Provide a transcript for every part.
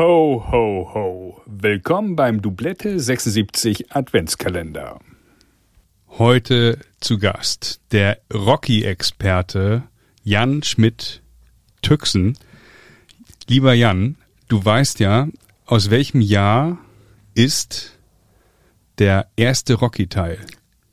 Ho, ho, ho. Willkommen beim Doublette 76 Adventskalender. Heute zu Gast der Rocky-Experte Jan Schmidt-Tüxen. Lieber Jan, du weißt ja, aus welchem Jahr ist der erste Rocky-Teil?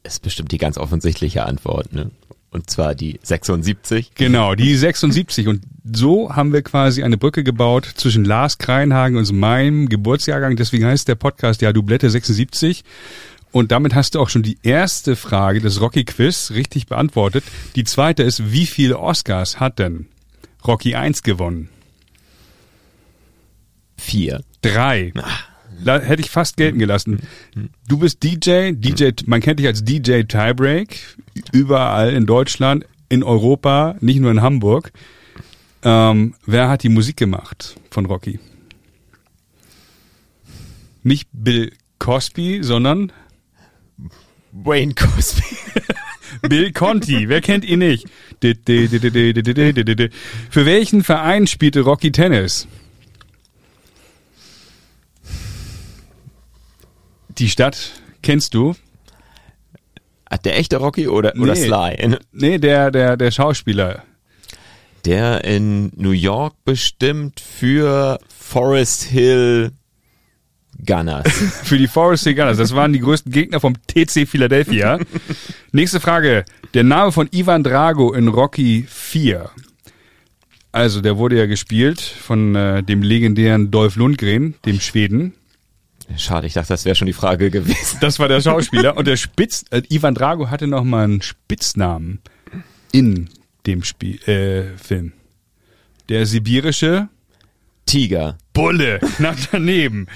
Ist bestimmt die ganz offensichtliche Antwort, ne? Und zwar die 76. Genau, die 76. Und so haben wir quasi eine Brücke gebaut zwischen Lars Kreinhagen und meinem Geburtsjahrgang. Deswegen heißt der Podcast ja Doublette 76. Und damit hast du auch schon die erste Frage des Rocky Quiz richtig beantwortet. Die zweite ist, wie viele Oscars hat denn Rocky 1 gewonnen? Vier. Drei. Da hätte ich fast gelten gelassen. Du bist DJ, DJ, man kennt dich als DJ Tiebreak, überall in Deutschland, in Europa, nicht nur in Hamburg. Ähm, wer hat die Musik gemacht von Rocky? Nicht Bill Cosby, sondern Wayne Cosby. Bill Conti. Wer kennt ihn nicht? Für welchen Verein spielte Rocky Tennis? Die Stadt kennst du? Hat der echte Rocky oder, oder Nee. Sly? Nee, der, der, der Schauspieler. Der in New York bestimmt für Forest Hill Gunners. Für die Forest Hill Gunners. Das waren die größten Gegner vom TC Philadelphia. Nächste Frage. Der Name von Ivan Drago in Rocky 4. Also, der wurde ja gespielt von äh, dem legendären Dolph Lundgren, dem Schweden. Schade, ich dachte, das wäre schon die Frage gewesen. Das war der Schauspieler. Und der Spitz, äh, Ivan Drago hatte noch mal einen Spitznamen in dem Spiel, äh, Film. Der sibirische Tiger. Bulle, knapp daneben.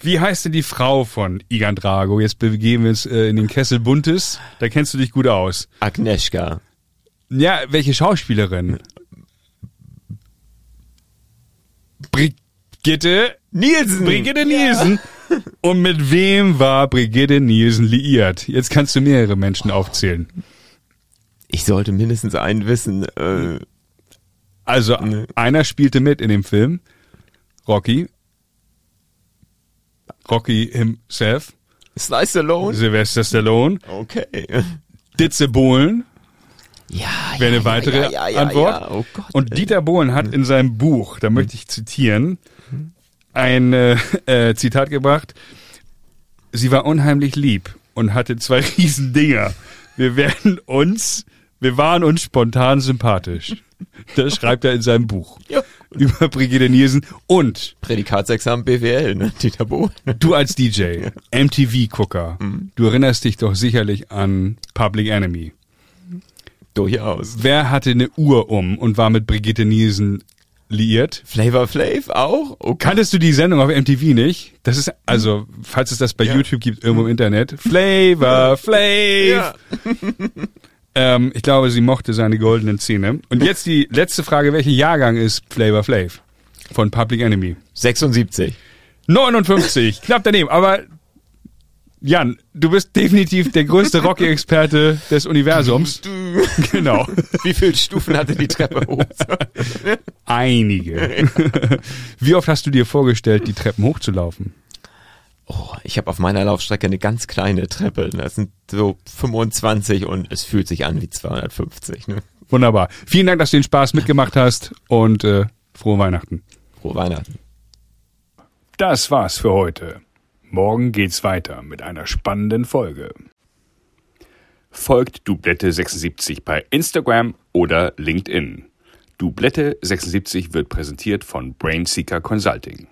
Wie heißt denn die Frau von Ivan Drago? Jetzt begeben wir uns äh, in den Kessel Buntes. Da kennst du dich gut aus. Agnieszka. Ja, welche Schauspielerin? Brigitte Nielsen. Brigitte Nielsen. Und mit wem war Brigitte Nielsen liiert? Jetzt kannst du mehrere Menschen aufzählen. Ich sollte mindestens einen wissen. Äh, Also Nee. einer spielte mit in dem Film. Rocky. Rocky himself. Slice Alone. Sylvester Stallone. Okay. Ditze Bohlen. Ja, Wäre eine ja, weitere ja, ja, Antwort. Oh Gott. Und Dieter Bohlen hat in seinem Buch, da möchte ich zitieren, ein äh, äh, Zitat gebracht. Sie war unheimlich lieb und hatte zwei riesen Dinger. Wir werden uns, wir waren uns spontan sympathisch. Das schreibt er in seinem Buch Ja. über Brigitte Nielsen. Und Prädikatsexamen BWL, ne? Dieter Bohlen. du als DJ, MTV-Gucker, du erinnerst dich doch sicherlich an Public Enemy. Durchaus. Wer hatte eine Uhr um und war mit Brigitte Nielsen liiert? Flavor Flav auch? Okay. Kanntest du die Sendung auf MTV nicht? Das ist, also, falls es das bei Ja. YouTube gibt, irgendwo im Internet. Flavor Flav! Ja. Ähm, ich glaube, sie mochte seine goldenen Zähne. Und jetzt die letzte Frage, welcher Jahrgang ist Flavor Flav? Von Public Enemy. 76. 59, knapp daneben, aber Jan, du bist definitiv der größte Rocky-Experte des Universums. Genau. Wie viele Stufen hatte die Treppe hoch? Einige. Wie oft hast du dir vorgestellt, die Treppen hochzulaufen? Oh, ich habe auf meiner Laufstrecke eine ganz kleine Treppe. Das sind so 25 und es fühlt sich an wie 250. Ne? Wunderbar. Vielen Dank, dass du den Spaß mitgemacht hast und äh, frohe Weihnachten. Frohe Weihnachten. Das war's für heute. Morgen geht's weiter mit einer spannenden Folge. Folgt Dublette76 bei Instagram oder LinkedIn. Dublette76 wird präsentiert von Brainseeker Consulting.